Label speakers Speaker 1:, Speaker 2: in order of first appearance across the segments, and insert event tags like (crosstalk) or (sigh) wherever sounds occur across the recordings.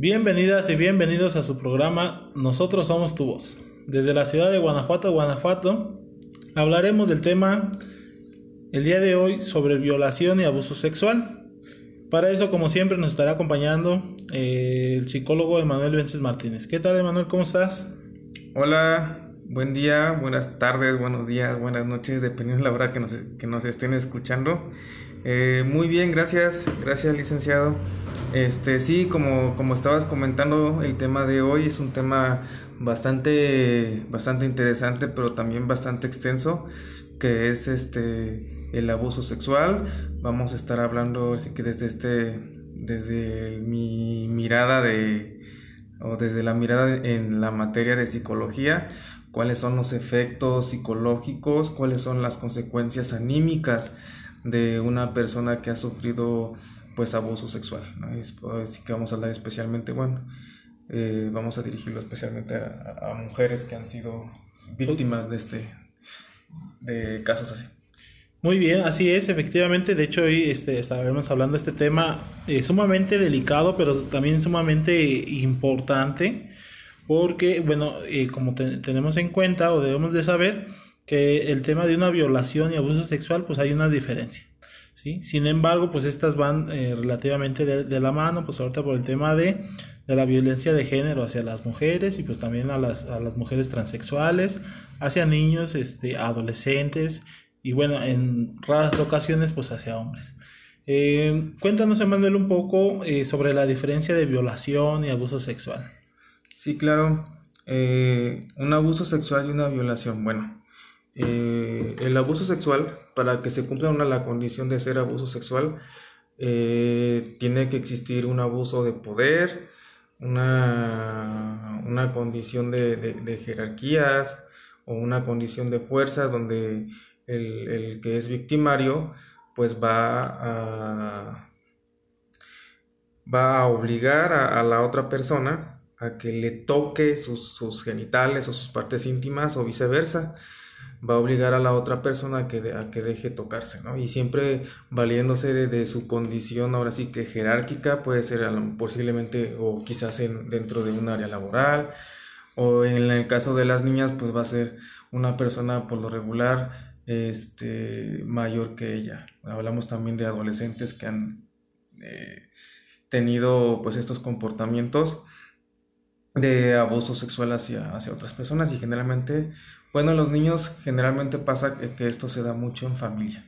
Speaker 1: Bienvenidas y bienvenidos a su programa Nosotros somos tu voz. Desde la ciudad de Guanajuato, Guanajuato, hablaremos del tema el día de hoy sobre violación y abuso sexual. Para eso, como siempre, nos estará acompañando eh, el psicólogo Emanuel Vences Martínez. ¿Qué tal, Emanuel? ¿Cómo estás?
Speaker 2: Hola, buen día, buenas tardes, buenos días, buenas noches, dependiendo de la hora que nos, que nos estén escuchando. Eh, muy bien, gracias, gracias licenciado. Este, sí, como, como estabas comentando, el tema de hoy es un tema bastante, bastante interesante, pero también bastante extenso, que es este el abuso sexual. Vamos a estar hablando así que desde este, desde mi mirada de, o desde la mirada en la materia de psicología, cuáles son los efectos psicológicos, cuáles son las consecuencias anímicas de una persona que ha sufrido pues abuso sexual. Así que vamos a hablar especialmente, bueno, eh, vamos a dirigirlo especialmente a, mujeres que han sido víctimas de este de casos así.
Speaker 1: Muy bien, así es, efectivamente. De hecho, hoy este, estaremos hablando de este tema eh, sumamente delicado, pero también sumamente importante, porque, bueno, eh, como tenemos en cuenta o debemos de saber, que el tema de una violación y abuso sexual, pues hay una diferencia. ¿Sí? Sin embargo, pues estas van eh, relativamente de, la mano, pues ahorita por el tema de, de, la violencia de género hacia las mujeres y pues también a las, a las mujeres transexuales, hacia niños, este, adolescentes y bueno, en raras ocasiones pues hacia hombres. Eh, cuéntanos, Emanuel, un poco eh, sobre la diferencia de violación y abuso sexual.
Speaker 2: Sí, claro. un abuso sexual y una violación. Bueno, eh, el abuso sexual, para que se cumpla una, la condición de ser abuso sexual, eh, tiene que existir un abuso de poder, una, una condición de, jerarquías o una condición de fuerzas donde el, que es victimario pues va a, va a obligar a, la otra persona a que le toque sus, sus genitales o sus partes íntimas o viceversa va a obligar a la otra persona a que, a que deje tocarse, ¿no? Y siempre valiéndose de, su condición, ahora sí que jerárquica, puede ser posiblemente o quizás en, dentro de un área laboral, o en el caso de las niñas, pues va a ser una persona por lo regular este, mayor que ella. Hablamos también de adolescentes que han eh, tenido pues estos comportamientos de abuso sexual hacia, hacia otras personas y generalmente bueno, los niños generalmente pasa que, esto se da mucho en familia.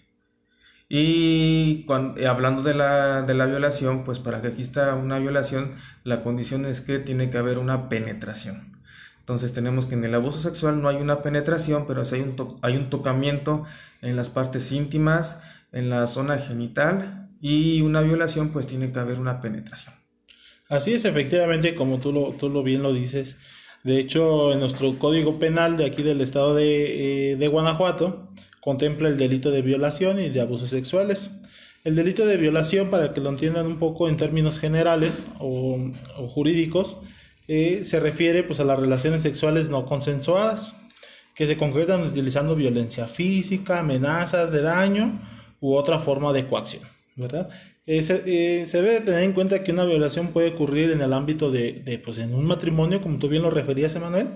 Speaker 2: Y cuando, hablando de la, de la, violación, pues para que exista una violación, la condición es que tiene que haber una penetración. Entonces tenemos que en el abuso sexual no hay una penetración, pero sí hay un, hay un tocamiento en las partes íntimas, en la zona genital, y una violación pues tiene que haber una penetración.
Speaker 1: Así es, efectivamente, como tú lo, tú lo bien lo dices, de hecho, en nuestro código penal de aquí del estado de, eh, Guanajuato contempla el delito de violación y de abusos sexuales. El delito de violación, para que lo entiendan un poco en términos generales o, jurídicos, eh, se refiere pues, a las relaciones sexuales no consensuadas, que se concretan utilizando violencia física, amenazas de daño u otra forma de coacción, ¿verdad? Eh, eh, se, debe tener en cuenta que una violación puede ocurrir en el ámbito de, pues en un matrimonio, como tú bien lo referías, Emanuel.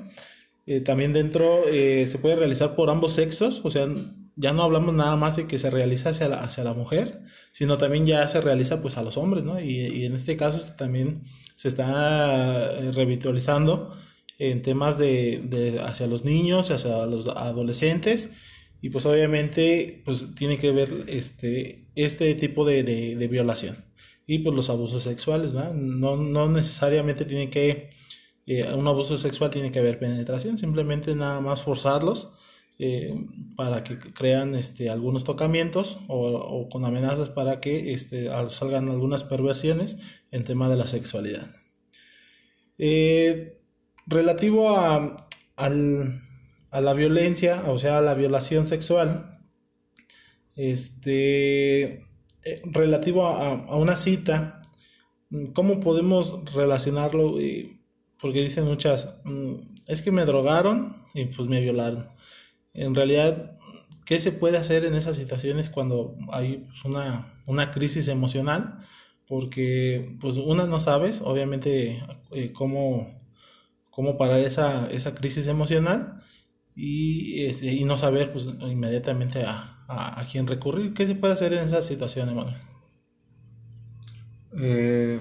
Speaker 1: Eh, también dentro se puede realizar por ambos sexos, o sea, ya no hablamos nada más de que se realiza hacia la, hacia la mujer, sino también ya se realiza pues a los hombres, ¿no? Y, en este caso también se está revitalizando en temas de hacia los niños, hacia los adolescentes, y pues obviamente pues tiene que ver este, este tipo de, de, violación y pues los abusos sexuales, ¿no? No, necesariamente tiene que, eh, un abuso sexual tiene que haber penetración, simplemente nada más forzarlos eh, para que crean este, algunos tocamientos o, con amenazas para que este, salgan algunas perversiones en tema de la sexualidad. Eh, relativo a, al, a la violencia, o sea, a la violación sexual, este, eh, relativo a, una cita, ¿cómo podemos relacionarlo? Porque dicen muchas, mm, es que me drogaron y pues me violaron. En realidad, ¿qué se puede hacer en esas situaciones cuando hay pues, una, una crisis emocional? porque pues una no sabes, obviamente, eh, cómo, cómo parar esa, esa crisis emocional y, este, y no saber pues inmediatamente a, a, quién recurrir. ¿Qué se puede hacer en esa situación, Emanuel?
Speaker 2: Eh,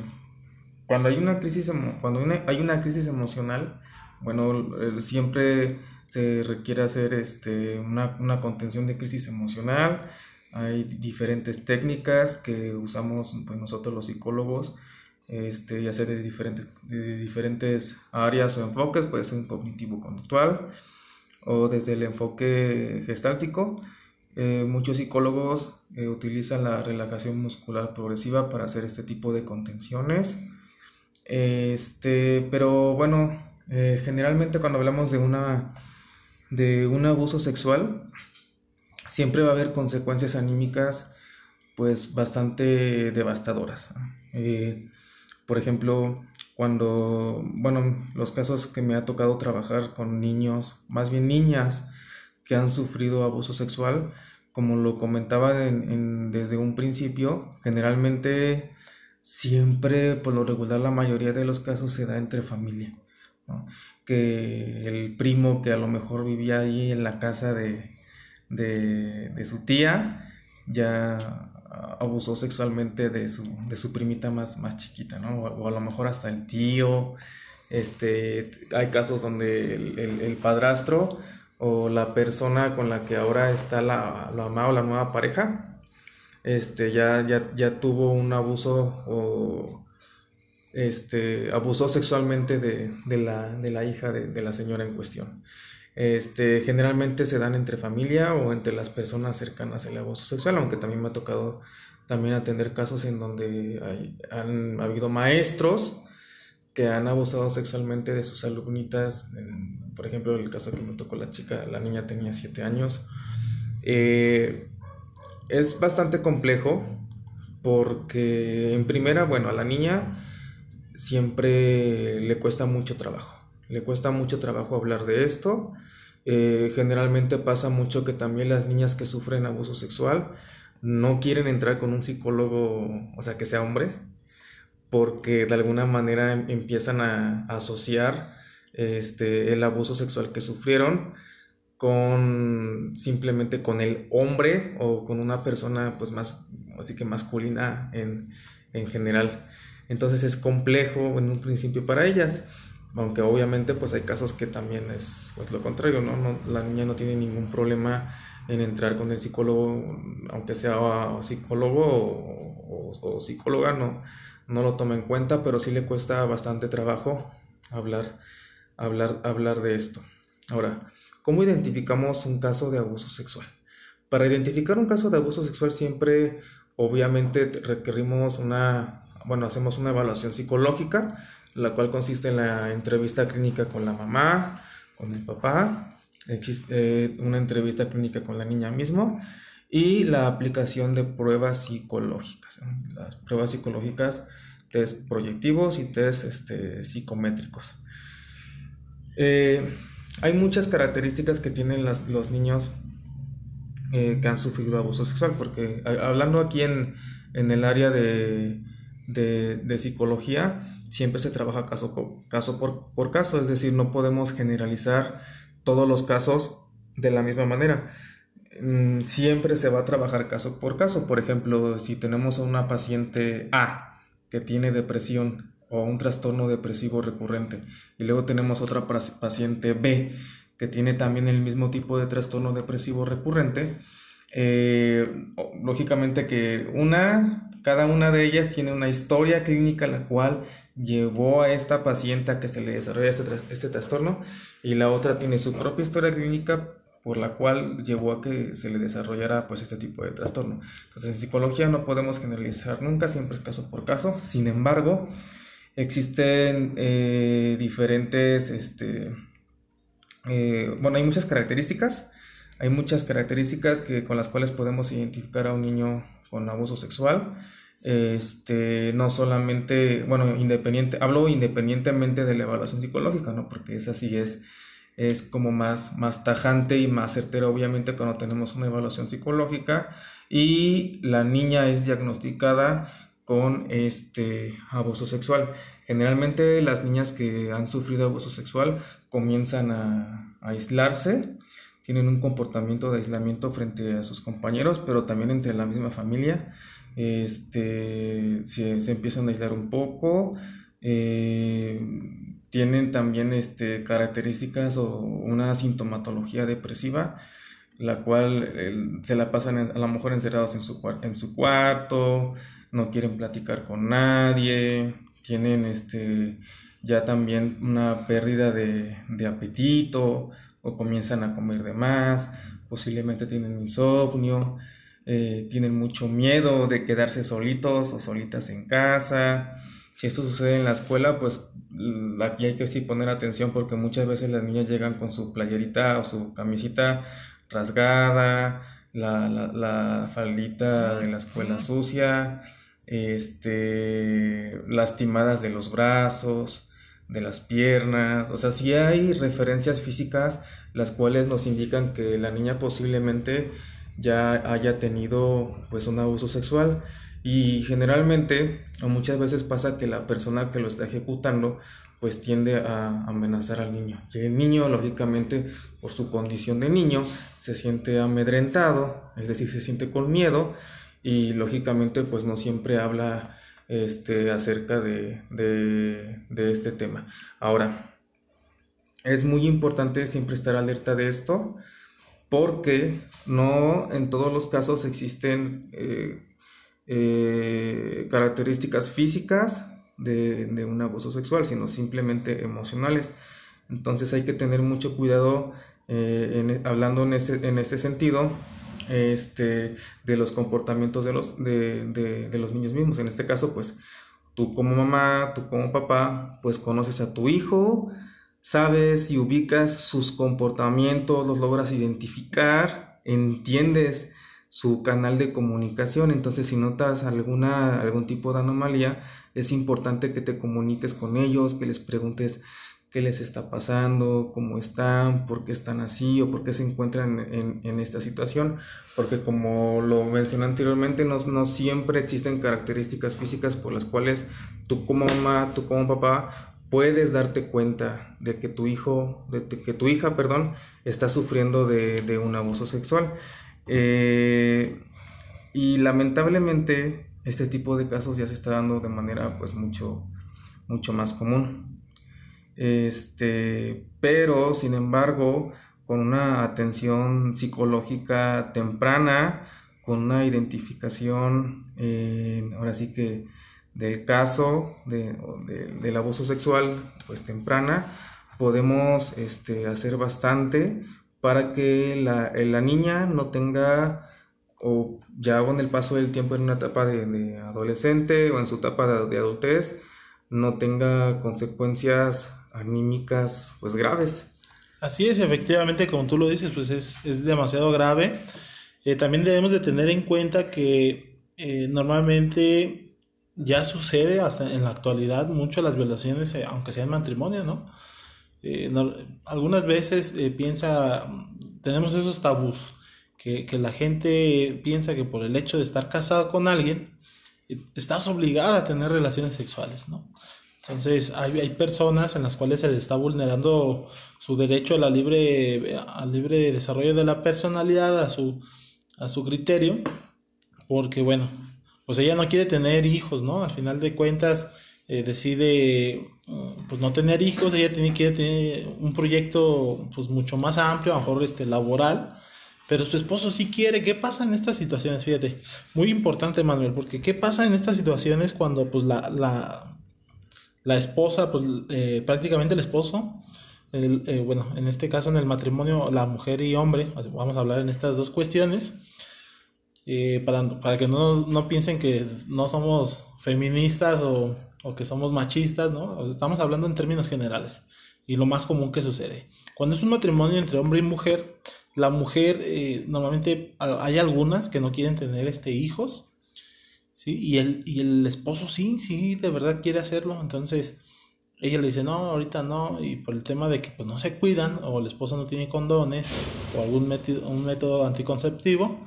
Speaker 2: cuando hay una crisis cuando hay una crisis emocional bueno siempre se requiere hacer este una, una, contención de crisis emocional hay diferentes técnicas que usamos pues, nosotros los psicólogos este, ya sea de diferentes, de diferentes áreas o enfoques, puede ser un cognitivo-conductual o desde el enfoque gestáltico. Eh, muchos psicólogos eh, utilizan la relajación muscular progresiva para hacer este tipo de contenciones. Este, pero bueno, eh, generalmente cuando hablamos de, una, de un abuso sexual, siempre va a haber consecuencias anímicas pues bastante devastadoras. Por ejemplo, cuando, bueno, los casos que me ha tocado trabajar con niños, más bien niñas que han sufrido abuso sexual, como lo comentaba desde un principio, generalmente siempre, por lo regular, la mayoría de los casos se da entre familia. Que el primo que a lo mejor vivía ahí en la casa de, de, su tía ya abusó sexualmente de su, de su primita más, más chiquita, ¿no? O, a lo mejor hasta el tío. Este, hay casos donde el, padrastro o la persona con la que ahora está la, la mamá o la nueva pareja este, ya, ya, ya tuvo un abuso o este, abusó sexualmente de, de, la, de la, hija de, de, la señora en cuestión. Este, generalmente se dan entre familia o entre las personas cercanas al abuso sexual, aunque también me ha tocado también atender casos en donde hay, han habido maestros que han abusado sexualmente de sus alumnitas, por ejemplo, el caso que me tocó la chica, la niña tenía 7 años, eh, es bastante complejo porque en primera, bueno, a la niña siempre le cuesta mucho trabajo. Le cuesta mucho trabajo hablar de esto. Eh, generalmente pasa mucho que también las niñas que sufren abuso sexual no quieren entrar con un psicólogo, o sea, que sea hombre, porque de alguna manera em, empiezan a, asociar este, el abuso sexual que sufrieron con simplemente con el hombre o con una persona pues más así que masculina en, en general. Entonces es complejo en un principio para ellas aunque obviamente pues hay casos que también es pues lo contrario no, la niña no tiene ningún problema en entrar con el psicólogo aunque sea psicólogo o, o, psicóloga no no lo toma en cuenta pero sí le cuesta bastante trabajo hablar hablar hablar de esto ahora ¿Cómo identificamos un caso de abuso sexual? Para identificar un caso de abuso sexual siempre, obviamente, requerimos una, bueno, hacemos una evaluación psicológica, la cual consiste en la entrevista clínica con la mamá, con el papá, existe una entrevista clínica con la niña mismo y la aplicación de pruebas psicológicas. Las pruebas psicológicas, test proyectivos y test este, psicométricos. Eh, hay muchas características que tienen los niños eh, que han sufrido abuso sexual, porque hablando aquí en, el área de, psicología, siempre se trabaja caso, caso por, caso, es decir, no podemos generalizar todos los casos de la misma manera. Mm, siempre se va a trabajar caso por caso. Por ejemplo, si tenemos a una paciente A que tiene depresión o un trastorno depresivo recurrente. Y luego tenemos otra paciente B que tiene también el mismo tipo de trastorno depresivo recurrente. Eh, lógicamente que una, cada una de ellas tiene una historia clínica la cual llevó a esta paciente a que se le desarrolle este, este trastorno y la otra tiene su propia historia clínica por la cual llevó a que se le desarrollara pues este tipo de trastorno. Entonces en psicología no podemos generalizar nunca, siempre es caso por caso. Sin embargo, Existen eh, diferentes, este, eh, bueno, hay muchas características, hay muchas características que, con las cuales podemos identificar a un niño con abuso sexual. Este, no solamente, bueno, independiente, hablo independientemente de la evaluación psicológica, ¿no? Porque esa sí es, es como más, más tajante y más certera, obviamente, cuando tenemos una evaluación psicológica y la niña es diagnosticada con este abuso sexual. Generalmente las niñas que han sufrido abuso sexual comienzan a, aislarse, tienen un comportamiento de aislamiento frente a sus compañeros, pero también entre la misma familia. Este, se, empiezan a aislar un poco, eh, tienen también este, características o una sintomatología depresiva, la cual se la pasan a lo mejor encerrados en su, cuarto, no quieren platicar con nadie, tienen este, ya también una pérdida de, apetito o comienzan a comer de más, posiblemente tienen insomnio, eh, tienen mucho miedo de quedarse solitos o solitas en casa. Si esto sucede en la escuela, pues aquí hay que sí poner atención porque muchas veces las niñas llegan con su playerita o su camisita rasgada, la, la, la faldita de la escuela sucia, este, lastimadas de los brazos, de las piernas, o sea, si hay referencias físicas las cuales nos indican que la niña posiblemente ya haya tenido pues un abuso sexual y generalmente o muchas veces pasa que la persona que lo está ejecutando pues tiende a amenazar al niño. El niño, lógicamente, por su condición de niño, se siente amedrentado, es decir, se siente con miedo y lógicamente pues no siempre habla este, acerca de, de, este tema. Ahora, es muy importante siempre estar alerta de esto porque no en todos los casos existen eh, eh, características físicas de, un abuso sexual, sino simplemente emocionales. Entonces hay que tener mucho cuidado eh, hablando en este, este sentido este, de los comportamientos de los, de, los niños mismos. En este caso, pues tú como mamá, tú como papá, pues conoces a tu hijo, sabes y ubicas sus comportamientos, los logras identificar, entiendes su canal de comunicación. Entonces, si notas alguna, algún tipo de anomalía, es importante que te comuniques con ellos, que les preguntes qué les está pasando, cómo están, por qué están así o por qué se encuentran en, esta situación, porque como lo mencioné anteriormente, no, no, siempre existen características físicas por las cuales tú como mamá, tú como papá, puedes darte cuenta de que tu hijo, de que tu hija, perdón, está sufriendo de, un abuso sexual. Eh, y lamentablemente este tipo de casos ya se está dando de manera pues mucho, mucho más común. Este, pero sin embargo, con una atención psicológica temprana, con una identificación, ahora sí que del caso de, del abuso sexual, pues temprana, podemos este, hacer bastante para que la, la, niña no tenga, o ya con el paso del tiempo en una etapa de, adolescente o en su etapa de, adultez, no tenga consecuencias anímicas pues graves.
Speaker 1: Así es, efectivamente, como tú lo dices, pues es, es demasiado grave. Eh, también debemos de tener en cuenta que eh, normalmente ya sucede hasta en la actualidad mucho las violaciones, eh, aunque sea en matrimonio, ¿no? Algunas veces piensa, tenemos esos tabús, que, que la gente piensa que por el hecho de estar casado con alguien, estás obligada a tener relaciones sexuales, ¿no? Entonces, hay, hay, personas en las cuales se les está vulnerando su derecho a la libre, al libre desarrollo de la personalidad, a su, a su criterio, porque bueno, pues ella no quiere tener hijos, ¿no? Al final de cuentas, eh, decide mm, pues no tener hijos, ella tiene que tener un proyecto pues mucho más amplio, a lo mejor este, laboral, pero su esposo sí quiere. ¿Qué pasa en estas situaciones? Fíjate, muy importante Manuel, porque ¿qué pasa en estas situaciones cuando pues la, la la esposa, pues eh, prácticamente el esposo, eh, bueno, en este caso en el matrimonio, la mujer y hombre, vamos a hablar en estas dos cuestiones, para, para, que no, no, piensen que no somos feministas o, o que somos machistas, ¿no? estamos hablando en términos generales y lo más común que sucede. Cuando es un matrimonio entre hombre y mujer, la mujer, normalmente hay algunas que no quieren tener este, hijos, ¿sí? Y el, y el esposo sí, sí, de verdad quiere hacerlo, entonces ella le dice, no, ahorita no, y por el tema de que pues no se cuidan, o el esposo no tiene condones, o algún método, un método anticonceptivo,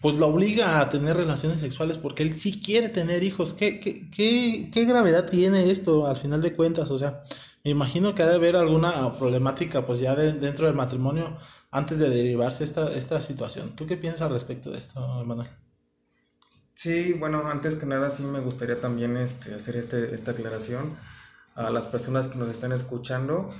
Speaker 1: pues lo obliga a tener relaciones sexuales porque él sí quiere tener hijos. ¿Qué, qué, qué, qué gravedad tiene esto al final de cuentas? O sea, me imagino que ha de haber alguna problemática pues ya dentro del matrimonio antes de derivarse esta, esta situación. ¿Tú qué piensas al respecto de esto, Manuel?
Speaker 2: Sí, bueno, antes que nada sí me gustaría también este, hacer este, esta aclaración a las personas que nos están escuchando.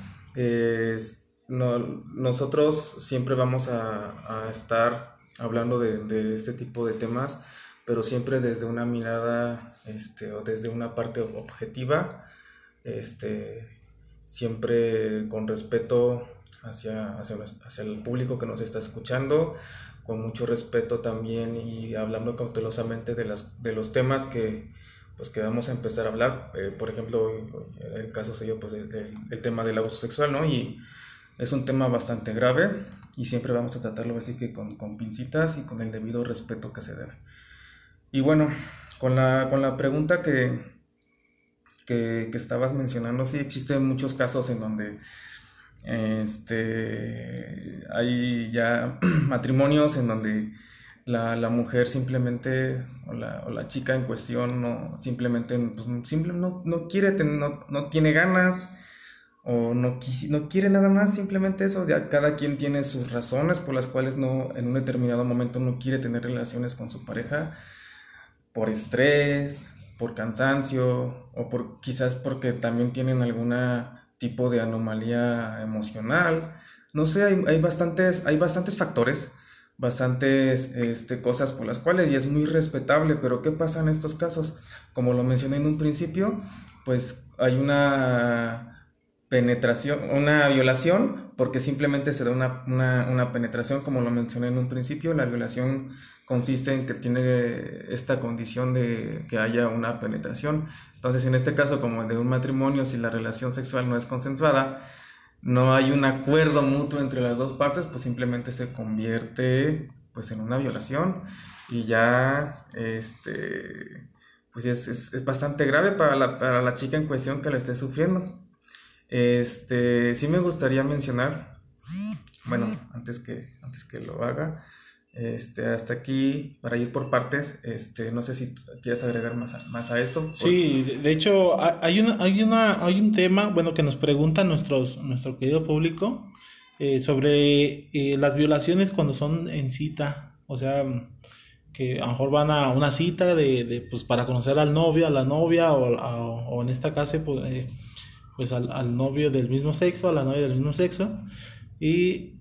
Speaker 2: nosotros siempre vamos a, a estar hablando de, de, este tipo de temas, pero siempre desde una mirada este, o desde una parte objetiva, este, siempre con respeto hacia, hacia, hacia, el público que nos está escuchando, con mucho respeto también y hablando cautelosamente de, las, de los temas que, pues, que vamos a empezar a hablar. Eh, por ejemplo, el caso sería pues, el, tema del abuso sexual, ¿no? Y es un tema bastante grave y siempre vamos a tratarlo así que con, con pincitas y con el debido respeto que se debe. Y bueno, con la, con la pregunta que, que, que estabas mencionando, sí existen muchos casos en donde este, hay ya (clears throat) matrimonios en donde la, la mujer simplemente, o la, o la, chica en cuestión, no, simplemente pues, no, no, quiere, no, no, tiene ganas o no, no quiere nada más, simplemente eso. Ya cada quien tiene sus razones por las cuales no, en un determinado momento no quiere tener relaciones con su pareja, por estrés, por cansancio, o por quizás porque también tienen alguna tipo de anomalía emocional. No sé, hay, bastantes, hay bastantes factores, bastantes este, cosas por las cuales y es muy respetable, pero ¿qué pasa en estos casos? Como lo mencioné en un principio, pues hay una penetración, una violación, porque simplemente se da una, una penetración, como lo mencioné en un principio, la violación consiste en que tiene esta condición de que haya una penetración. Entonces, en este caso, como de un matrimonio, si la relación sexual no es consensuada, no hay un acuerdo mutuo entre las dos partes, pues simplemente se convierte pues en una violación y ya este pues es, es, bastante grave para la, para la, chica en cuestión que lo esté sufriendo. Este, sí me gustaría mencionar, bueno, antes que, antes que lo haga, este, hasta aquí, para ir por partes, este, no sé si quieres agregar más a, más a esto.
Speaker 1: Sí, de hecho, hay, una, hay, una, hay un tema, bueno, que nos pregunta nuestros, nuestro querido público eh, sobre eh, las violaciones cuando son en cita, o sea, que a lo mejor van a una cita de, de pues, para conocer al novio, a la novia, o, o en esta casa, pues, eh, pues al, al novio del mismo sexo, a la novia del mismo sexo, y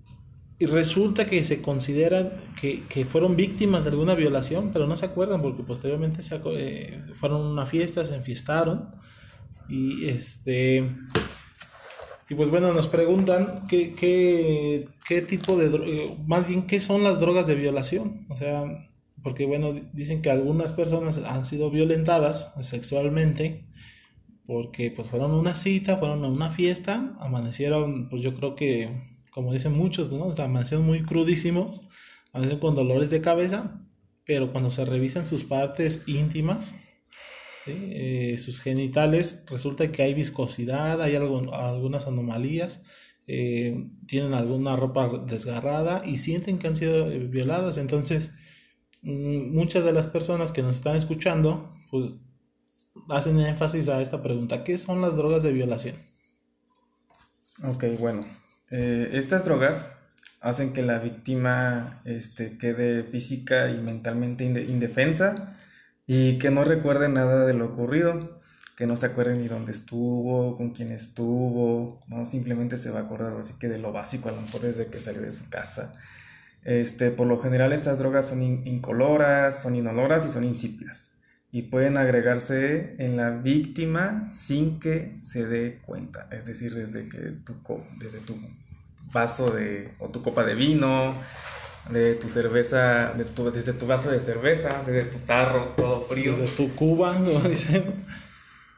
Speaker 1: y resulta que se consideran que, que, fueron víctimas de alguna violación, pero no se acuerdan porque posteriormente se, eh, fueron a una fiesta, se enfiestaron y este y pues bueno nos preguntan qué, qué, qué tipo de eh, más bien qué son las drogas de violación, o sea porque bueno dicen que algunas personas han sido violentadas sexualmente porque pues fueron a una cita, fueron a una fiesta, amanecieron pues yo creo que como dicen muchos, ¿no? O sea, amanecen muy crudísimos, amanecen con dolores de cabeza, pero cuando se revisan sus partes íntimas, ¿sí? Eh, sus genitales, resulta que hay viscosidad, hay algo, algunas anomalías, eh, tienen alguna ropa desgarrada y sienten que han sido eh, violadas. Entonces, mm, muchas de las personas que nos están escuchando, pues hacen énfasis a esta pregunta, ¿qué son las drogas de violación?
Speaker 2: Ok, bueno, eh, estas drogas hacen que la víctima este, quede física y mentalmente indefensa y que no recuerde nada de lo ocurrido, que no se acuerde ni dónde estuvo, con quién estuvo, no simplemente se va a acordar así que de lo básico a lo mejor desde que salió de su casa. Este, por lo general estas drogas son incoloras, son inoloras y son insípidas y pueden agregarse en la víctima sin que se dé cuenta, es decir, desde que tu, desde tu vaso de, o tu copa de vino, de tu cerveza, de tu, desde tu vaso de cerveza, desde tu tarro, todo frío.
Speaker 1: Desde tu cuba, (laughs) como dicen.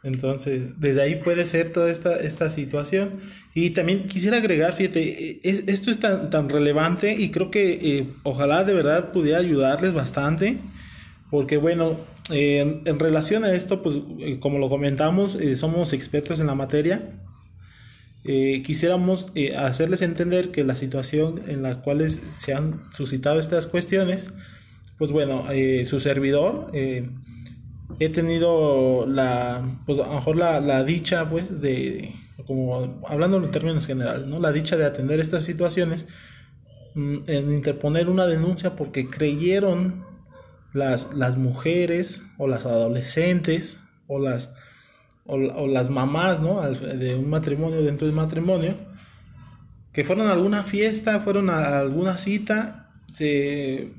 Speaker 1: Entonces, desde ahí puede ser toda esta, esta situación. Y también quisiera agregar, fíjate, es, esto es tan, tan relevante y creo que eh, ojalá de verdad pudiera ayudarles bastante, porque bueno, en relación a esto, pues eh, como lo comentamos, eh, somos expertos en la materia. Eh, quisiéramos hacerles entender que la situación en la cual se han suscitado estas cuestiones, pues bueno, eh, su servidor, eh, he tenido la, pues a lo mejor la, la dicha, pues, de, como hablando en términos generales, ¿no? La dicha de atender estas situaciones, mm, en interponer una denuncia porque creyeron las, las mujeres o las adolescentes o las, o, las mamás, ¿no? De un matrimonio, dentro del matrimonio, que fueron a alguna fiesta, fueron a alguna cita, se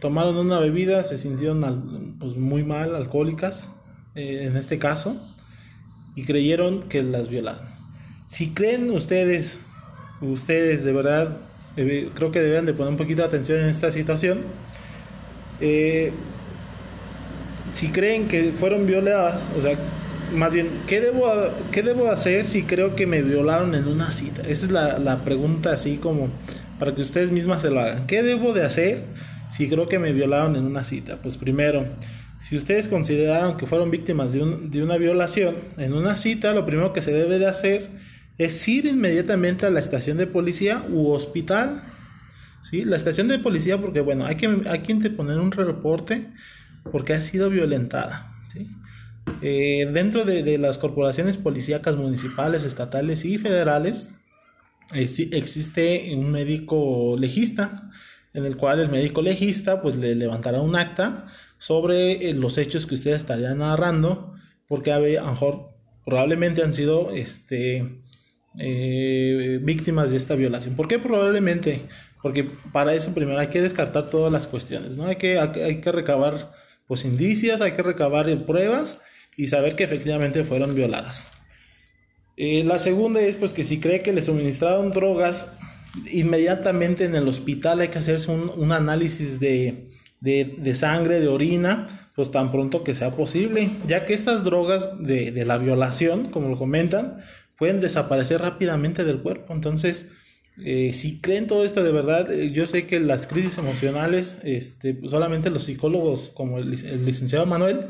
Speaker 1: tomaron una bebida, se sintieron pues, muy mal, alcohólicas, eh, en este caso, y creyeron que las violaron. Si creen ustedes, ustedes de verdad, creo que deben de poner un poquito de atención en esta situación, eh, si creen que fueron violadas, o sea, más bien, ¿qué debo, ¿qué debo hacer si creo que me violaron en una cita? Esa es la, la pregunta así como para que ustedes mismas se lo hagan. ¿Qué debo de hacer si creo que me violaron en una cita? Pues primero, si ustedes consideraron que fueron víctimas de, de una violación en una cita, lo primero que se debe de hacer es ir inmediatamente a la estación de policía u hospital. ¿Sí? La estación de policía porque, bueno, hay que, hay que interponer un reporte porque ha sido violentada. Eh, dentro de, las corporaciones policíacas municipales, estatales y federales, existe un médico legista, en el cual el médico legista pues le levantará un acta sobre eh, los hechos que ustedes estarían narrando, porque a lo mejor probablemente han sido este, eh, víctimas de esta violación. ¿Por qué probablemente? Porque para eso primero hay que descartar todas las cuestiones, ¿no? Hay que, hay que recabar pues indicios, hay que recabar pruebas y saber que efectivamente fueron violadas. Eh, la segunda es pues que si cree que le suministraron drogas, inmediatamente en el hospital hay que hacerse un, análisis de, sangre, de orina, pues tan pronto que sea posible, ya que estas drogas de, de la violación, como lo comentan, pueden desaparecer rápidamente del cuerpo. Entonces, eh, si creen todo esto de verdad, eh, yo sé que las crisis emocionales, este, solamente los psicólogos como el, licenciado Manuel,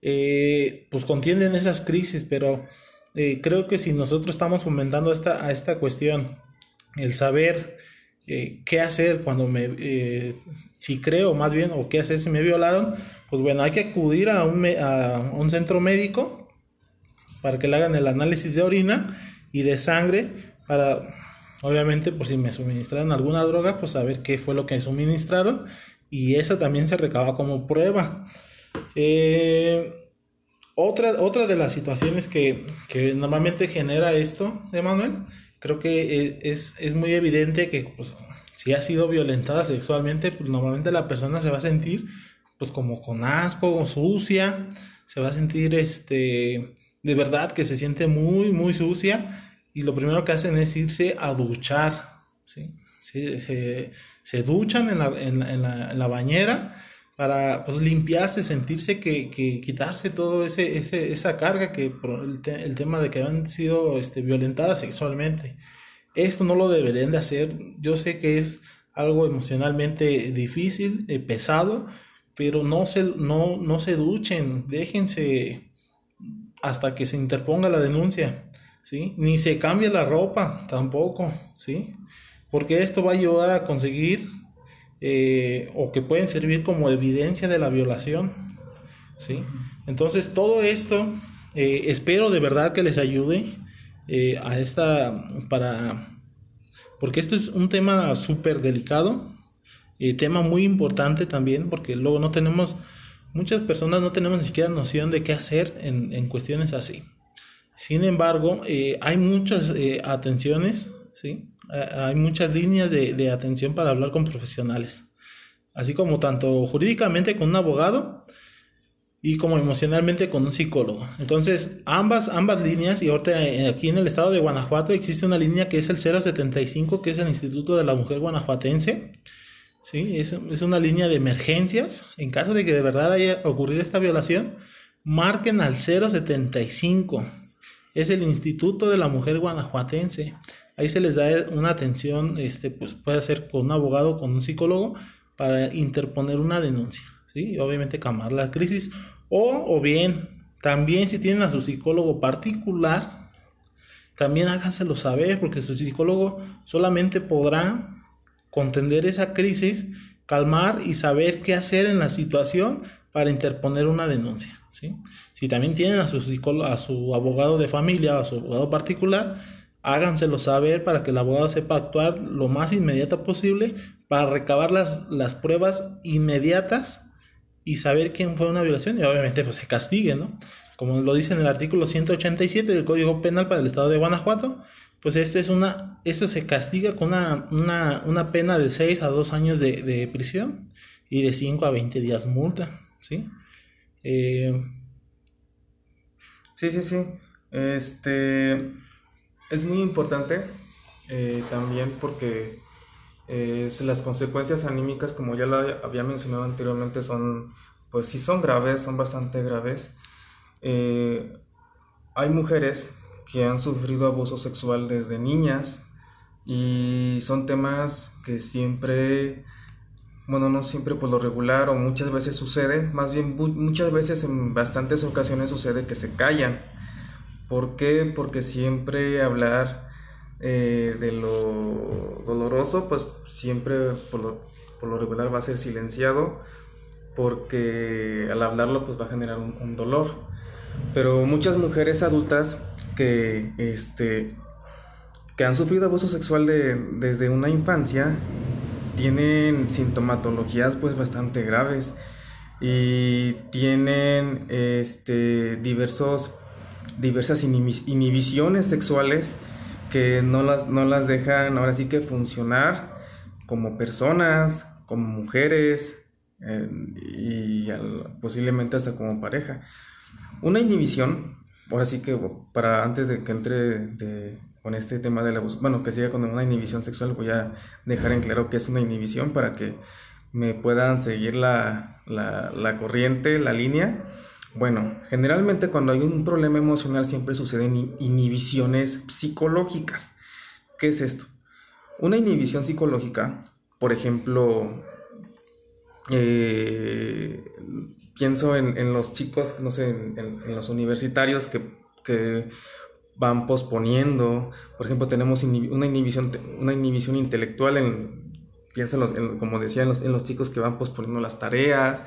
Speaker 1: eh, pues contienden esas crisis, pero creo que si nosotros estamos fomentando esta, a esta cuestión, el saber qué hacer cuando me, si creo más bien, o qué hacer si me violaron, pues bueno, hay que acudir a un, a un centro médico para que le hagan el análisis de orina y de sangre para Obviamente, por si me suministraron alguna droga, pues saber qué fue lo que suministraron. Y esa también se recaba como prueba. Eh, otra, otra de las situaciones que, normalmente genera esto, Emanuel, creo que eh, es, es muy evidente que pues, si ha sido violentada sexualmente, pues normalmente la persona se va a sentir pues como con asco, o sucia, se va a sentir este de verdad que se siente muy, muy sucia y lo primero que hacen es irse a duchar, ¿sí? Se, se, duchan en la, en, la, en la, bañera para pues, limpiarse, sentirse que, que quitarse todo ese, ese, esa carga que el, tema de que han sido este, violentadas sexualmente. Esto no lo deberían de hacer. Yo sé que es algo emocionalmente difícil, eh, pesado, pero no se, no, no se duchen, déjense hasta que se interponga la denuncia. ¿Sí? Ni se cambia la ropa tampoco, ¿sí? Porque esto va a ayudar a conseguir eh, o que pueden servir como evidencia de la violación, ¿sí? Entonces todo esto eh, espero de verdad que les ayude eh, a esta para porque esto es un tema súper delicado, tema muy importante también porque luego no tenemos muchas personas no tenemos ni siquiera noción de qué hacer en, en cuestiones así. Sin embargo, eh, hay muchas eh, atenciones, ¿sí? hay muchas líneas de, atención para hablar con profesionales, así como tanto jurídicamente con un abogado y como emocionalmente con un psicólogo. Entonces, ambas, ambas líneas, y ahorita eh, aquí en el estado de Guanajuato existe una línea que es el 075, que es el Instituto de la Mujer Guanajuatense. ¿sí? Es, es una línea de emergencias. En caso de que de verdad haya ocurrido esta violación, marquen al 075 es el Instituto de la Mujer Guanajuatense. Ahí se les da una atención, este, pues puede ser con un abogado, con un psicólogo, para interponer una denuncia, ¿sí? obviamente calmar la crisis. O, o bien, también si tienen a su psicólogo particular, también háganselo saber, porque su psicólogo solamente podrá contender esa crisis calmar y saber qué hacer en la situación para interponer una denuncia. ¿Sí? Si también tienen a su, a su abogado de familia, a su abogado particular, háganselo saber para que el abogado sepa actuar lo más inmediato posible para recabar las, las pruebas inmediatas y saber quién fue una violación y obviamente pues se castigue, ¿no? Como lo dice en el artículo 187 del Código Penal para el Estado de Guanajuato, pues este es una, esto se castiga con una, una, pena de 6 a 2 años de, de, prisión y de 5 a 20 días multa, ¿sí? Eh,
Speaker 2: sí, sí, sí. Este es muy importante eh, también porque eh, las consecuencias anímicas, como ya lo había mencionado anteriormente, son, pues sí son graves, son bastante graves. hay mujeres que han sufrido abuso sexual desde niñas y son temas que siempre, bueno, no siempre por lo regular o muchas veces sucede, más bien muchas veces en bastantes ocasiones sucede que se callan. ¿Por qué? Porque siempre hablar eh, de lo doloroso, pues siempre por lo, por lo, regular va a ser silenciado porque al hablarlo pues va a generar un, un dolor. Pero muchas mujeres adultas que, este, que han sufrido abuso sexual desde una infancia tienen sintomatologías pues bastante graves y tienen este, diversos, diversas inhibiciones sexuales que no las, no las dejan ahora sí que funcionar como personas, como mujeres eh, y posiblemente hasta como pareja. Una inhibición ahora sí que para antes de que entre con este tema del abuso, bueno, que siga con una inhibición sexual, voy a dejar en claro que es una inhibición para que me puedan seguir la, la, corriente, la línea. Bueno, generalmente cuando hay un problema emocional siempre suceden inhibiciones psicológicas. ¿Qué es esto? Una inhibición psicológica, por ejemplo, eh, pienso en, los chicos, no sé, en, los universitarios que, van posponiendo. Por ejemplo, tenemos una inhibición, una inhibición intelectual en, como decía, en los, chicos que van posponiendo las tareas,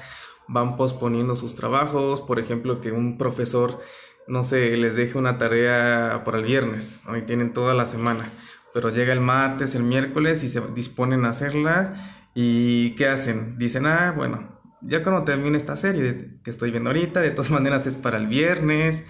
Speaker 2: van posponiendo sus trabajos. Por ejemplo, que un profesor, no sé, les deje una tarea para el viernes, hoy tienen toda la semana. Pero llega el martes, el miércoles y se disponen a hacerla. ¿Y qué hacen? Dicen, ah, bueno, ya cuando termine esta serie que estoy viendo ahorita, de todas (laughs) maneras es para el viernes,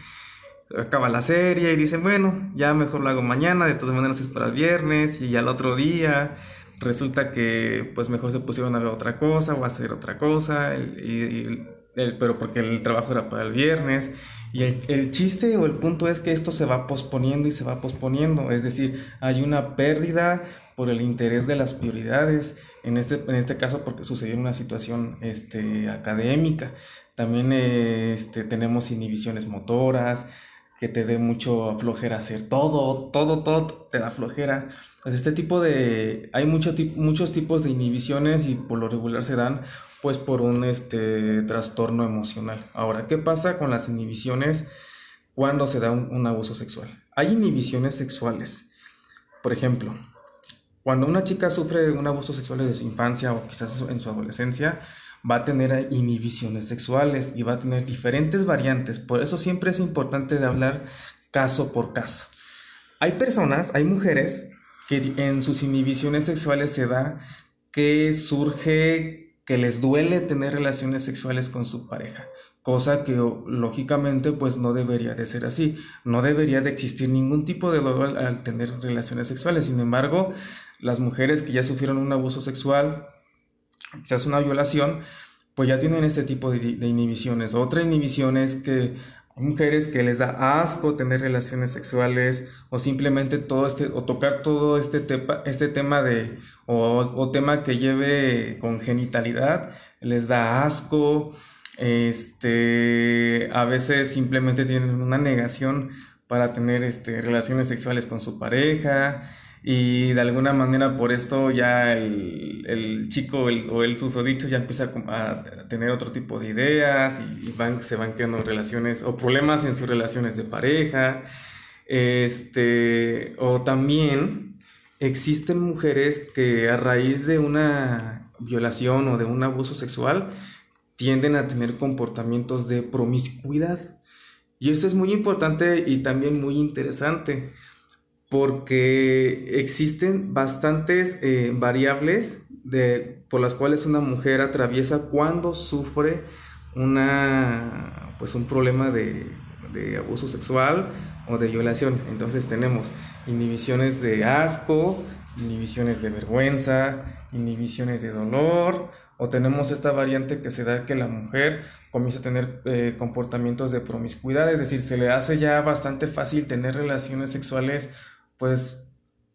Speaker 2: acaba la serie y dicen, bueno, ya mejor lo hago mañana, de todas maneras es para el viernes y ya el otro día resulta que pues mejor se pusieron a ver otra cosa o a hacer otra cosa, y, pero porque el trabajo era para el viernes. Y el, el, chiste o el punto es que esto se va posponiendo y se va posponiendo, es decir, hay una pérdida por el interés de las prioridades, en este, en este caso porque sucedió en una situación este, académica. También este, tenemos inhibiciones motoras, que te dé mucho flojera hacer todo, todo, todo te da flojera. Pues este tipo de, hay muchos muchos tipos de inhibiciones y por lo regular se dan pues por un este, trastorno emocional. Ahora, ¿qué pasa con las inhibiciones cuando se da un abuso sexual? Hay inhibiciones sexuales. Por ejemplo, cuando una chica sufre un abuso sexual desde su infancia o quizás en su adolescencia, va a tener inhibiciones sexuales y va a tener diferentes variantes. Por eso siempre es importante de hablar caso por caso. Hay personas, hay mujeres que en sus inhibiciones sexuales se da que surge que les duele tener relaciones sexuales con su pareja cosa que lógicamente pues no debería de ser así, no debería de existir ningún tipo de dolor al, tener relaciones sexuales, sin embargo, las mujeres que ya sufrieron un abuso sexual, quizás una violación, pues ya tienen este tipo de, inhibiciones. Otra inhibición es que hay mujeres que les da asco tener relaciones sexuales o simplemente todo este o tocar todo este, tepa, este tema de o, o tema que lleve con genitalidad les da asco este, a veces simplemente tienen una negación para tener este, relaciones sexuales con su pareja y de alguna manera por esto ya el, chico o el susodicho ya empieza a, tener otro tipo de ideas y, van, se van creando relaciones o problemas en sus relaciones de pareja. Este, o también existen mujeres que a raíz de una violación o de un abuso sexual tienden a tener comportamientos de promiscuidad. Y esto es muy importante y también muy interesante porque existen bastantes eh, variables de, por las cuales una mujer atraviesa cuando sufre una, pues un problema de, de abuso sexual o de violación. Entonces tenemos inhibiciones de asco, inhibiciones de vergüenza, inhibiciones de dolor, o tenemos esta variante que se da que la mujer comienza a tener eh, comportamientos de promiscuidad, es decir, se le hace ya bastante fácil tener relaciones sexuales pues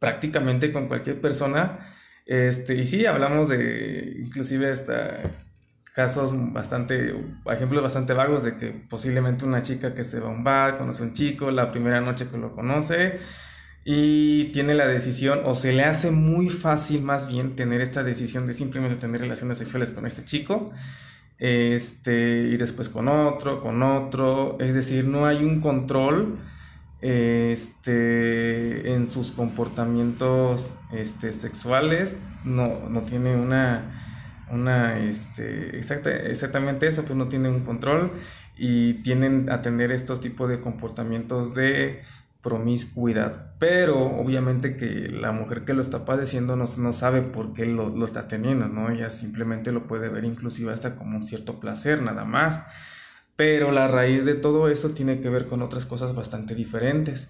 Speaker 2: prácticamente con cualquier persona. Este, y sí, hablamos de inclusive hasta casos bastante, ejemplos bastante vagos de que posiblemente una chica que se va a un bar, conoce a un chico, la primera noche que lo conoce y tiene la decisión o se le hace muy fácil más bien tener esta decisión de simplemente tener relaciones sexuales con este chico este y después con otro, con otro, es decir, no hay un control este, en sus comportamientos este, sexuales, no, no tiene una, una este, exactamente eso, pues no tiene un control y tienen a tener estos tipos de comportamientos de promiscuidad, pero obviamente que la mujer que lo está padeciendo no, no sabe por qué lo, lo, está teniendo, ¿no? Ella simplemente lo puede ver inclusive hasta como un cierto placer, nada más. Pero la raíz de todo eso tiene que ver con otras cosas bastante diferentes.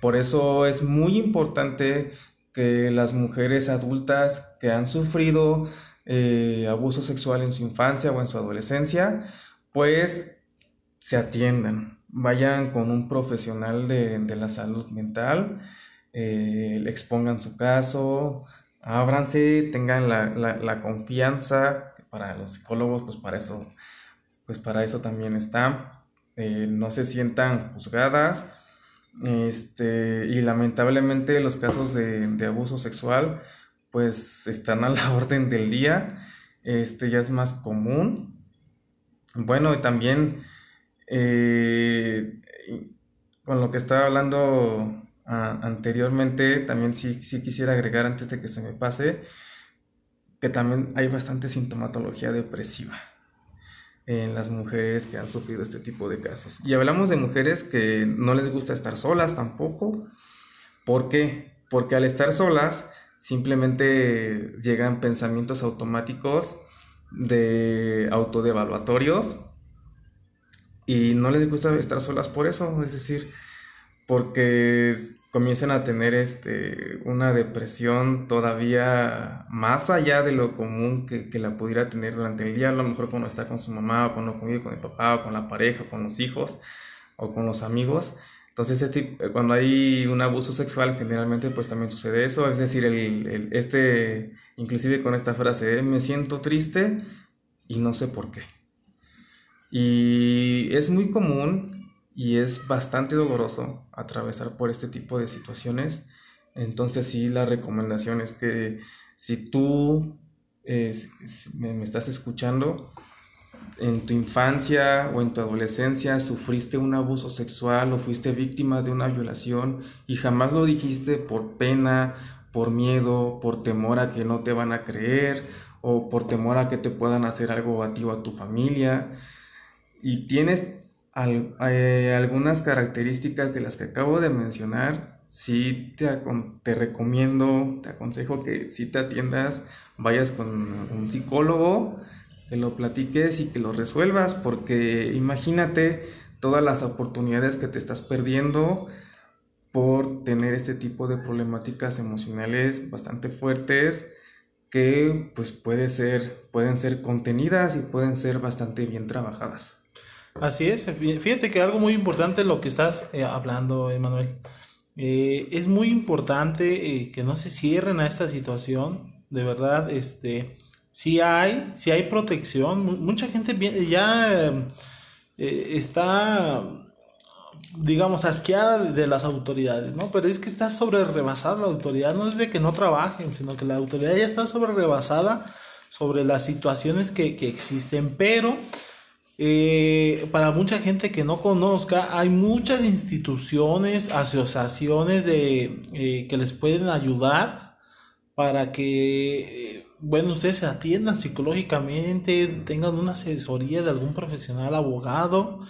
Speaker 2: Por eso es muy importante que las mujeres adultas que han sufrido eh, abuso sexual en su infancia o en su adolescencia, pues se atiendan, vayan con un profesional de, la salud mental, eh, expongan su caso, ábranse, tengan la, la confianza, para los psicólogos, pues para eso pues para eso también está. Eh, no se sientan juzgadas. Este, y lamentablemente los casos de, abuso sexual pues están a la (laughs) orden del día. Este ya es más común. Bueno, y también eh, con lo que estaba hablando anteriormente, también sí, sí quisiera agregar antes de que se me pase, que también hay bastante sintomatología depresiva en las mujeres que han sufrido este tipo de casos. Y hablamos de mujeres que no les gusta estar solas tampoco. ¿Por qué? Porque al estar solas simplemente llegan pensamientos automáticos de autodevaluatorios y no les gusta estar solas por eso, es decir, porque comienzan a tener este, una depresión todavía más allá de lo común que, que, la pudiera tener durante el día, a lo mejor cuando está con su mamá o cuando convive con el papá o con la pareja o con los hijos o con los amigos. Entonces, este, cuando hay un abuso sexual, generalmente pues también sucede eso, es decir, el, el, este, inclusive con esta frase, me siento triste y no sé por qué. Y es muy común y es bastante doloroso atravesar por este tipo de situaciones. Entonces sí, la recomendación es que si tú me, estás escuchando, en tu infancia o en tu adolescencia sufriste un abuso sexual o fuiste víctima de una violación y jamás lo dijiste por pena, por miedo, por temor a que no te van a creer o por temor a que te puedan hacer algo a ti o a tu familia y tienes eh, algunas características de las que acabo de mencionar, sí te, te recomiendo, te aconsejo que si te atiendas, vayas con un psicólogo, que lo platiques y que lo resuelvas, porque imagínate todas las oportunidades que te estás perdiendo por tener este tipo de problemáticas emocionales bastante fuertes que pues pueden ser contenidas y pueden ser bastante bien trabajadas.
Speaker 1: Así es, fíjate que algo muy importante lo que estás eh, hablando, Emanuel. Eh, es muy importante eh, que no se cierren a esta situación. De verdad, este, si hay, si hay protección, mucha gente ya está, digamos, asqueada de las autoridades, ¿no? Pero es que está sobre rebasada la autoridad, no es de que no trabajen, sino que la autoridad ya está sobre rebasada sobre las situaciones que, que existen, pero eh, para mucha gente que no conozca, hay muchas instituciones, asociaciones de, eh, que les pueden ayudar para que, bueno, ustedes se atiendan psicológicamente, tengan una asesoría de algún profesional abogado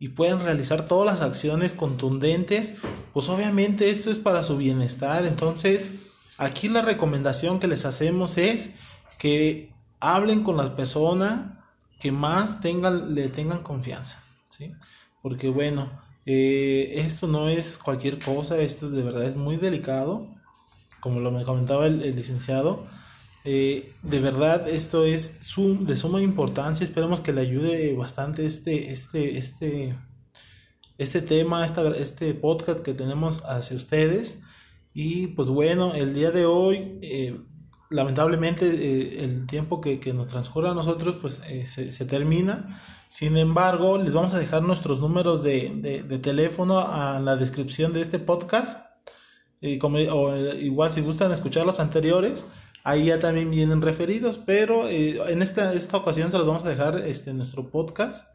Speaker 1: y puedan realizar todas las acciones contundentes, pues obviamente esto es para su bienestar. Entonces, aquí la recomendación que les hacemos es que hablen con la persona que más tengan, le tengan confianza, ¿sí? Porque bueno, eh, esto no es cualquier cosa, esto de verdad es muy delicado, como lo me comentaba el, licenciado. Eh, de verdad, esto es de suma importancia. Esperemos que le ayude bastante este, este, este, este tema, este podcast que tenemos hacia ustedes. Y pues bueno, el día de hoy, eh, lamentablemente, el tiempo que, nos transcurre a nosotros, pues se, se termina. Sin embargo, les vamos a dejar nuestros números de, teléfono en la descripción de este podcast. Y como, o, igual si gustan escuchar los anteriores, ahí ya también vienen referidos, pero eh, en esta, esta ocasión se los vamos a dejar este, nuestro podcast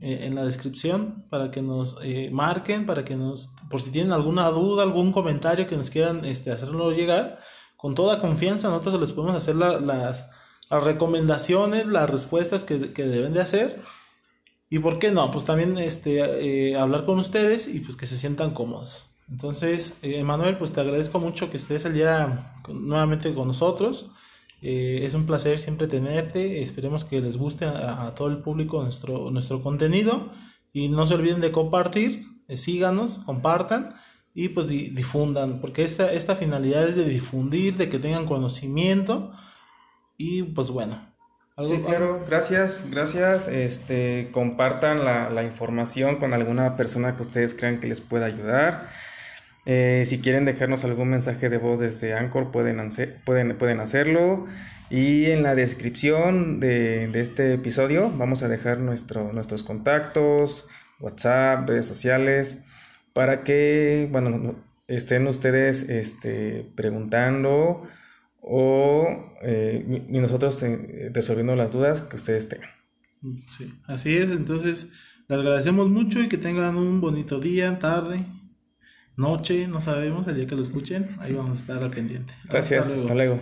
Speaker 1: eh, en la descripción para que nos eh, marquen, para que nos, por si tienen alguna duda, algún comentario que nos quieran este, hacerlo llegar, con toda confianza nosotros les podemos hacer las, las recomendaciones, las respuestas que, que deben de hacer y por qué no, pues también este, eh, hablar con ustedes y pues que se sientan cómodos. Entonces, eh, Emanuel, pues te agradezco mucho que estés el día nuevamente con nosotros. Eh, es un placer siempre tenerte. Esperemos que les guste a, todo el público nuestro, nuestro contenido. Y no se olviden de compartir, síganos, compartan y pues difundan, porque esta, esta finalidad es de difundir, de que tengan conocimiento. Y pues bueno,
Speaker 2: Sí, claro, gracias, gracias. Este, compartan la, información con alguna persona que ustedes crean que les pueda ayudar. Eh, si quieren dejarnos algún mensaje de voz desde Anchor, pueden, pueden, pueden hacerlo. Y en la descripción de, este episodio vamos a dejar nuestro, nuestros contactos, WhatsApp, redes sociales, para que, bueno, estén ustedes este, preguntando o eh, y nosotros resolviendo las dudas que ustedes tengan.
Speaker 1: Sí, así es. Entonces, les agradecemos mucho y que tengan un bonito día, tarde, noche, no sabemos, el día que lo escuchen, ahí vamos a estar al pendiente.
Speaker 2: Gracias, hasta luego.